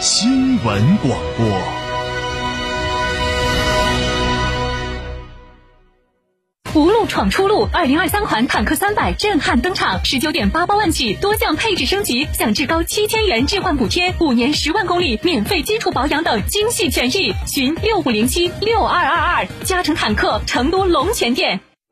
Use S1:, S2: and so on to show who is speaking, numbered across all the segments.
S1: 新闻广播。
S2: 福禄闯出路，二零二三款坦克三百震撼登场，十九点八八万起，多项配置升级，享至高七千元置换补贴，五年十万公里免费基础保养等精细权益。寻六五零七六二二二，嘉诚坦克成都龙泉店。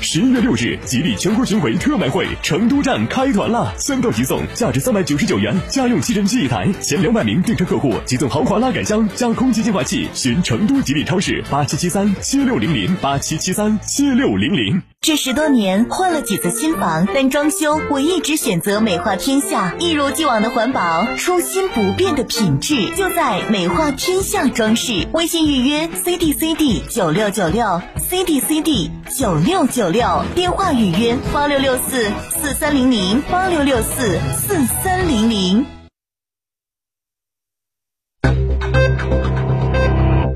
S3: 十一月六日，吉利全国巡回特卖会成都站开团啦！三到即送，价值三百九十九元家用吸尘器一台，前两百名订车客户即送豪华拉杆箱加空气净化器。寻成都吉利超市八七七三七六零零八七七三七六零零。
S4: 这十多年换了几次新房，但装修我一直选择美化天下，一如既往的环保，初心不变的品质，就在美化天下装饰。微信预约 C D C D 九六九六 C D C D 九六九六，电话预约八六六四四三零零八六六四四三零零。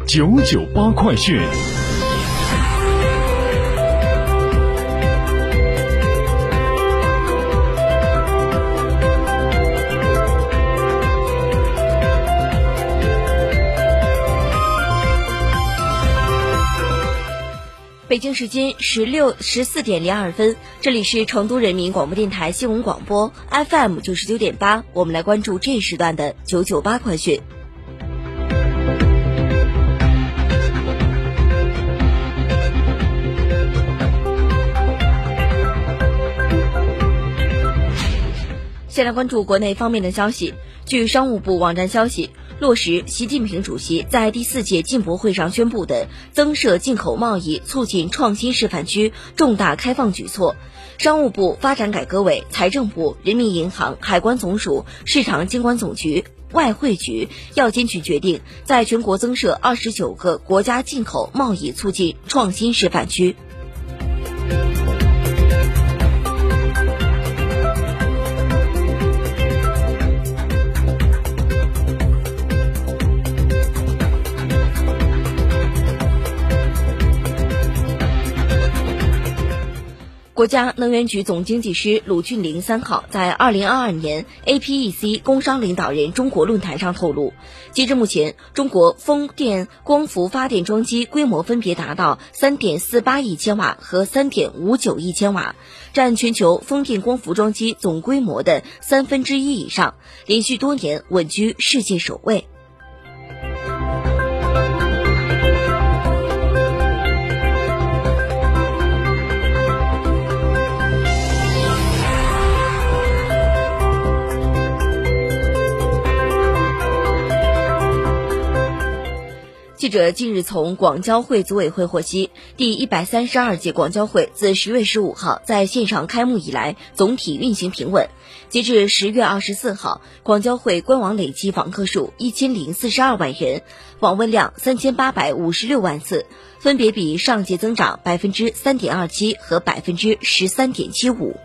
S3: 九九八快讯。
S5: 北京时间十六十四点零二分，这里是成都人民广播电台新闻广播 FM 九十九点八，我们来关注这一时段的九九八快讯。先来关注国内方面的消息。据商务部网站消息，落实习近平主席在第四届进博会上宣布的增设进口贸易促进创新示范区重大开放举措，商务部、发展改革委、财政部、人民银行、海关总署、市场监管总局、外汇局、药监局决定，在全国增设二十九个国家进口贸易促进创新示范区。国家能源局总经济师鲁俊林三号在二零二二年 APEC 工商领导人中国论坛上透露，截至目前，中国风电光伏发电装机规模分别达到三点四八亿千瓦和三点五九亿千瓦，占全球风电光伏装机总规模的三分之一以上，连续多年稳居世界首位。记者近日从广交会组委会获悉，第一百三十二届广交会自十月十五号在线上开幕以来，总体运行平稳。截至十月二十四号，广交会官网累计访客数一千零四十二万人，访问量三千八百五十六万次，分别比上届增长百分之三点二七和百分之十三点七五。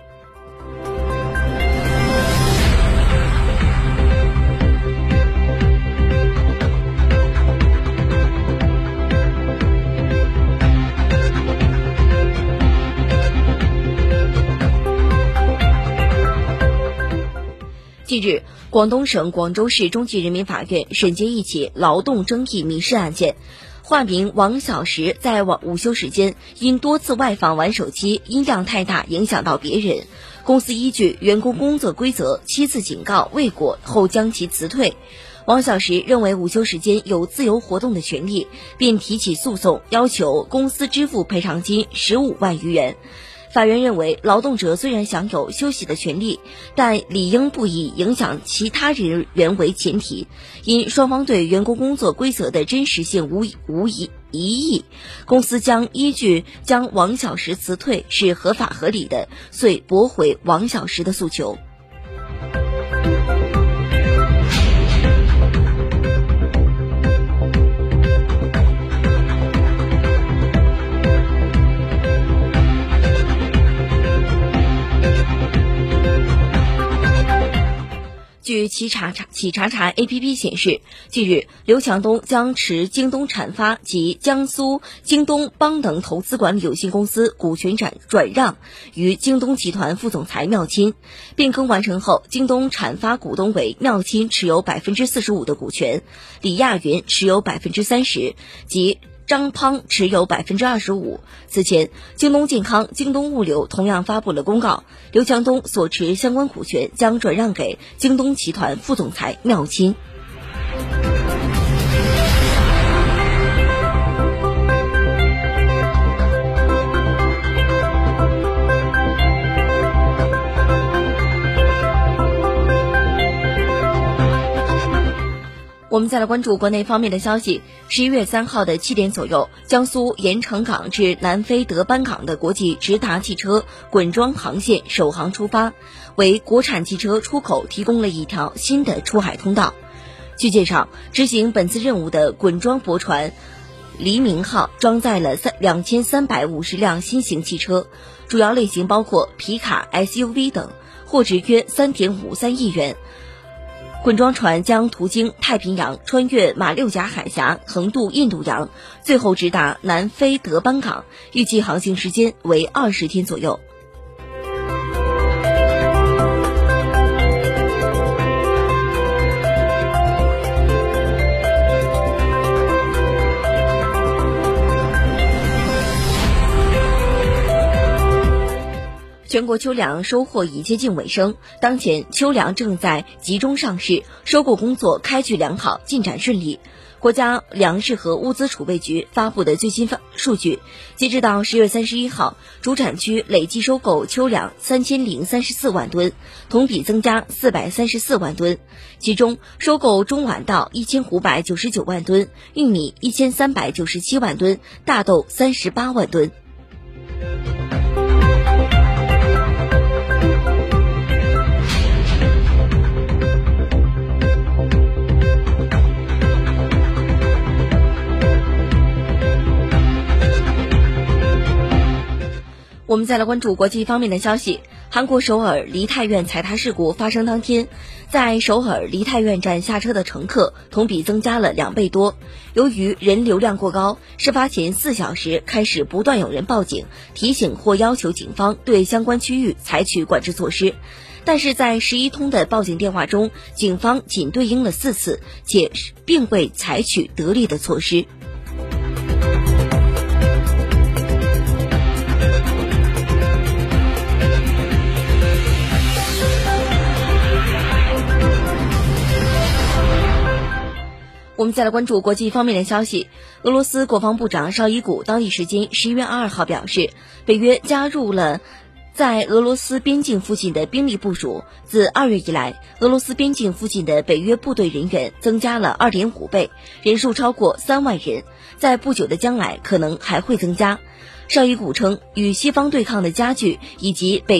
S5: 近日，广东省广州市中级人民法院审结一起劳动争议民事案件，化名王小石在晚午休时间因多次外访玩手机，音量太大影响到别人，公司依据员工工作规则七次警告未果后将其辞退。王小石认为午休时间有自由活动的权利，便提起诉讼，要求公司支付赔偿金十五万余元。法院认为，劳动者虽然享有休息的权利，但理应不以影响其他人员为前提。因双方对员工工作规则的真实性无无疑疑义，公司将依据将王小石辞退是合法合理的，遂驳回王小石的诉求。据企查查企查查 APP 显示，近日刘强东将持京东产发及江苏京东邦等投资管理有限公司股权转转让于京东集团副总裁缪钦。变更完成后，京东产发股东为缪钦持有百分之四十五的股权，李亚云持有百分之三十，及。张胖持有百分之二十五。此前，京东健康、京东物流同样发布了公告，刘强东所持相关股权将转让给京东集团副总裁缪钦。再来关注国内方面的消息。十一月三号的七点左右，江苏盐城港至南非德班港的国际直达汽车滚装航线首航出发，为国产汽车出口提供了一条新的出海通道。据介绍，执行本次任务的滚装驳船“黎明号”装载了三两千三百五十辆新型汽车，主要类型包括皮卡、SUV 等，货值约三点五三亿元。滚装船将途经太平洋，穿越马六甲海峡，横渡印度洋，最后直达南非德班港，预计航行时间为二十天左右。全国秋粮收获已接近尾声，当前秋粮正在集中上市，收购工作开具良好，进展顺利。国家粮食和物资储备局发布的最新发数据，截止到十月三十一号，主产区累计收购秋粮三千零三十四万吨，同比增加四百三十四万吨。其中，收购中晚稻一千五百九十九万吨，玉米一千三百九十七万吨，大豆三十八万吨。我们再来关注国际方面的消息。韩国首尔梨泰院踩踏事故发生当天，在首尔梨泰院站下车的乘客同比增加了两倍多。由于人流量过高，事发前四小时开始不断有人报警，提醒或要求警方对相关区域采取管制措施。但是在十一通的报警电话中，警方仅对应了四次，且并未采取得力的措施。我们再来关注国际方面的消息。俄罗斯国防部长绍伊古当地时间十一月二号表示，北约加入了在俄罗斯边境附近的兵力部署。自二月以来，俄罗斯边境附近的北约部队人员增加了二点五倍，人数超过三万人，在不久的将来可能还会增加。绍伊古称，与西方对抗的加剧以及北。